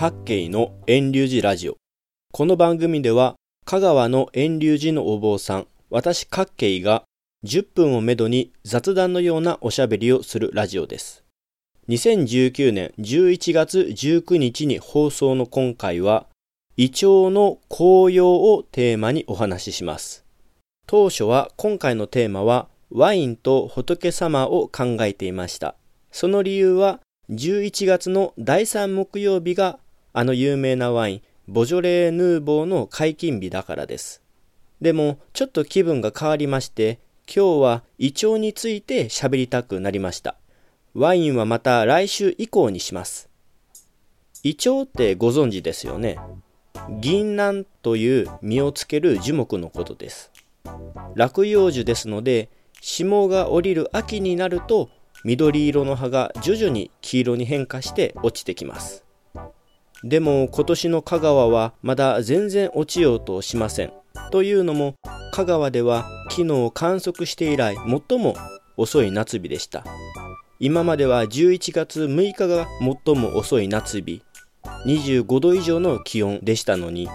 各系の遠流寺ラジオ。この番組では、香川の遠流寺のお坊さん、私各系が10分をめどに雑談のようなおしゃべりをするラジオです。2019年11月19日に放送の今回は、イチョウの紅葉をテーマにお話しします。当初は今回のテーマはワインと仏様を考えていました。その理由は11月の第3木曜日があの有名なワインボジョレーヌーボーの解禁日だからです。でもちょっと気分が変わりまして今日はイチョウについて喋りたくなりました。ワインはまた来週以降にします。イチョウってご存知ですよね。銀杏という実をつける樹木のことです。落葉樹ですので霜が降りる秋になると緑色の葉が徐々に黄色に変化して落ちてきますでも今年の香川はまだ全然落ちようとしません。というのも香川では昨日観測して以来最も遅い夏日でした。今までは11月6日が最も遅い夏日。25度以上の気温でしたのに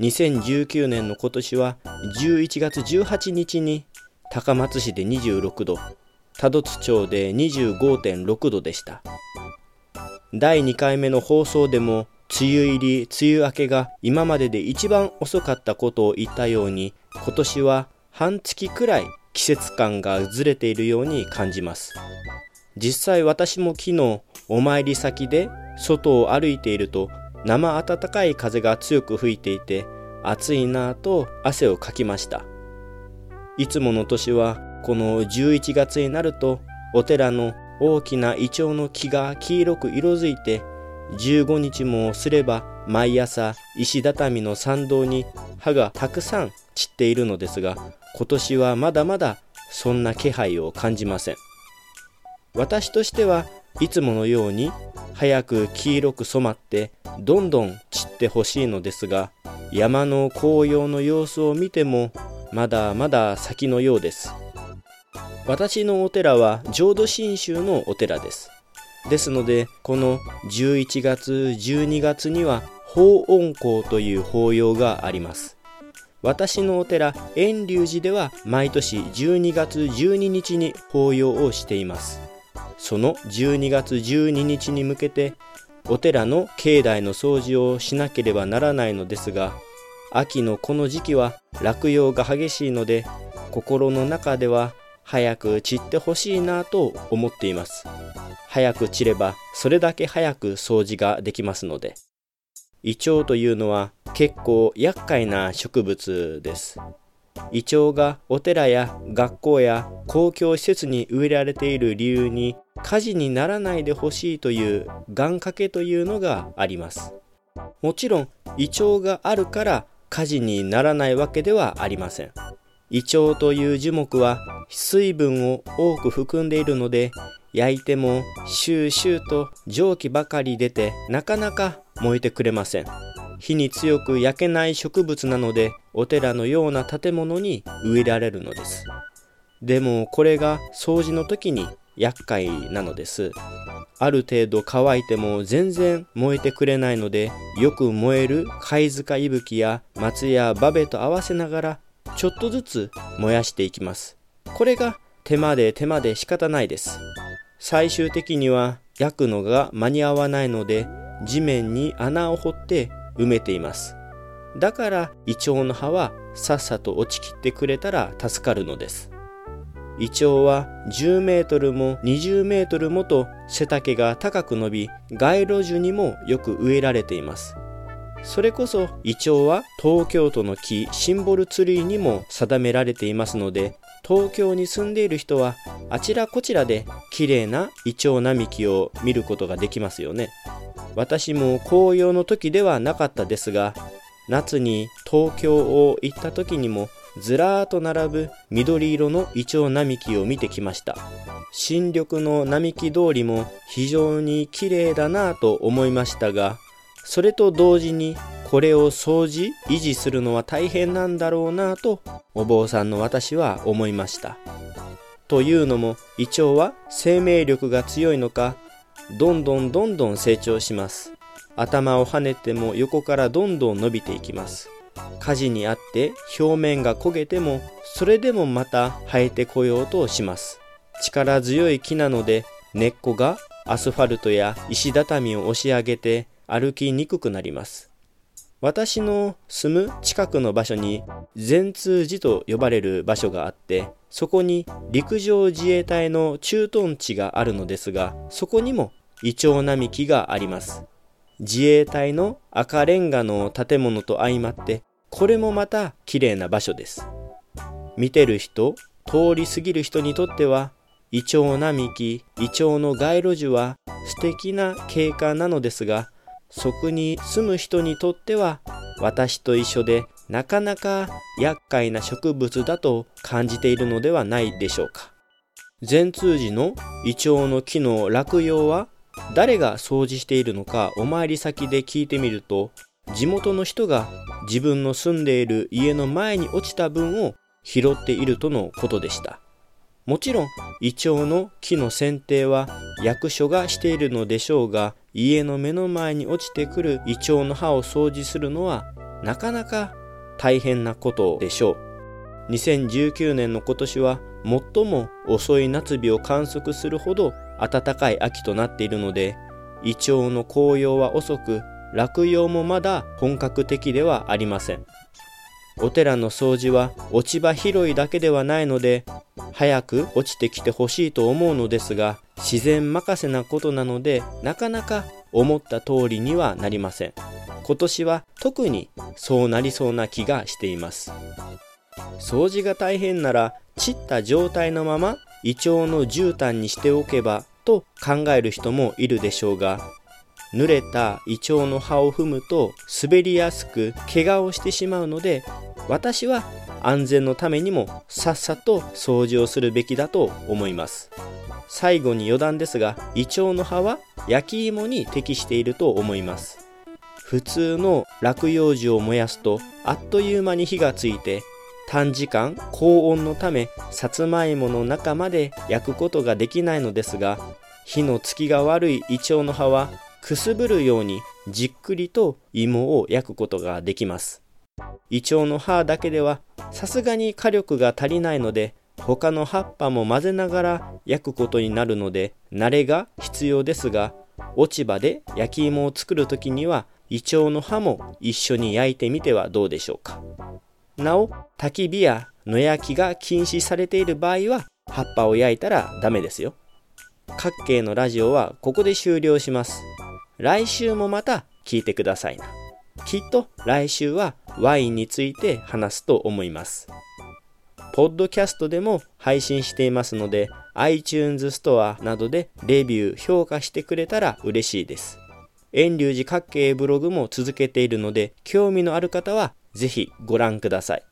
2019年の今年は11月18日に高松市で26度多度津町で25.6度でした。第2回目の放送でも梅雨入り梅雨明けが今までで一番遅かったことを言ったように今年は半月くらい季節感がずれているように感じます。実際私も昨日お参り先で外を歩いていると生暖かい風が強く吹いていて暑いなぁと汗をかきました。いつもの年はこの11月になるとお寺の大きなイチョウの木が黄色く色づいて15日もすれば毎朝石畳の参道に葉がたくさん散っているのですが今年はまだまだそんな気配を感じません。私としてはいつものように早く黄色く染まってどんどん散ってほしいのですが山の紅葉の様子を見てもまだまだ先のようです。私のお寺は浄土真宗のお寺です。ですのでこの11月12月には法恩公という法要があります。私のお寺遠隆寺では毎年12月12日に法要をしています。その12月12日に向けてお寺の境内の掃除をしなければならないのですが秋のこの時期は落葉が激しいので心の中では早く散ってほしいなと思っています。早く散ればそれだけ早く掃除ができますので。イチョウというのは結構厄介な植物です。イチョウがお寺や学校や公共施設に植えられている理由に火事にならないでほしいという願掛けというのがあります。もちろんイチョウがあるから火事にならないわけではありません。イチョウという樹木は水分を多く含んでいるので焼いてもシューシューと蒸気ばかり出てなかなか燃えてくれません。火に強く焼けない植物なのでお寺のような建物に植えられるのです。でもこれが掃除の時に厄介なのです。ある程度乾いても全然燃えてくれないのでよく燃える貝塚いぶきや松やバベと合わせながらちょっとずつ燃やしていきます。これが手間で手間で仕方ないです。最終的には焼くのが間に合わないので地面に穴を掘って埋めています。だからイチョウの葉はさっさと落ちきってくれたら助かるのです。イチョウは10メートルも20メートルもと背丈が高く伸び街路樹にもよく植えられています。それこそイチョウは東京都の木シンボルツリーにも定められていますので東京に住んでいる人はあちらこちらで綺麗なイチョウ並木を見ることができますよね。私も紅葉の時ではなかったですが夏に東京を行った時にもずらーっと並ぶ緑色のイチョウ並木を見てきました。新緑の並木通りも非常に綺麗だなぁと思いましたがそれと同時にこれを掃除維持するのは大変なんだろうなぁとお坊さんの私は思いました。というのもイチョウは生命力が強いのかどんどんどんどん成長します。頭を跳ねても横からどんどん伸びていきます。火事にあって表面が焦げてもそれでもまた生えてこようとします。力強い木なので根っこがアスファルトや石畳を押し上げて歩きにくくなります。私の住む近くの場所に善通寺と呼ばれる場所があってそこに陸上自衛隊の駐屯地があるのですがそこにもイチョウ並木があります。自衛隊の赤レンガの建物と相まってこれもまた綺麗な場所です。見てる人通り過ぎる人にとってはイチョウ並木イチョウの街路樹は素敵な景観なのですがそこに住む人にとっては私と一緒でなかなか厄介な植物だと感じているのではないでしょうか。善通寺のイチョウの木の落葉は誰が掃除しているのかお参り先で聞いてみると地元の人が自分の住んでいる家の前に落ちた分を拾っているとのことでした。もちろんイチョウの木の剪定は役所がしているのでしょうが家の目の前に落ちてくるイチョウの葉を掃除するのはなかなか大変なことでしょう。2019年の今年は最も遅い夏日を観測するほど暖かい秋となっているのでイチョウの紅葉は遅く落葉もまだ本格的ではありません。お寺の掃除は落ち葉拾いだけではないので早く落ちてきてほしいと思うのですが自然任せなことなのでなかなか思った通りにはなりません。今年は特にそうなりそうな気がしています。掃除が大変なら散った状態のまま胃腸の絨毯にしておけばと考える人もいるでしょうが濡れた胃腸の葉を踏むと滑りやすく怪我をしてしまうので私は安全のためにもさっさと掃除をするべきだと思います。最後に余談ですがイチョウの葉は焼き芋に適していると思います。普通の落葉樹を燃やすとあっという間に火がついて短時間高温のためさつまいもの中まで焼くことができないのですが火のつきが悪いイチョウの葉はくすぶるようにじっくりと芋を焼くことができます。イチョウの葉だけではさすがに火力が足りないので他の葉っぱも混ぜながら焼くことになるので慣れが必要ですが落ち葉で焼き芋を作る時にはイチョウの葉も一緒に焼いてみてはどうでしょうか。なお焚き火や野焼きが禁止されている場合は葉っぱを焼いたらダメですよ。各系のラジオはここで終了します。来週もまた聞いてくださいな。きっと来週はワインについて話すと思います。ポッドキャストでも配信していますので iTunes ストアなどでレビュー、評価してくれたら嬉しいです。遠隆寺各系ブログも続けているので興味のある方はぜひご覧ください。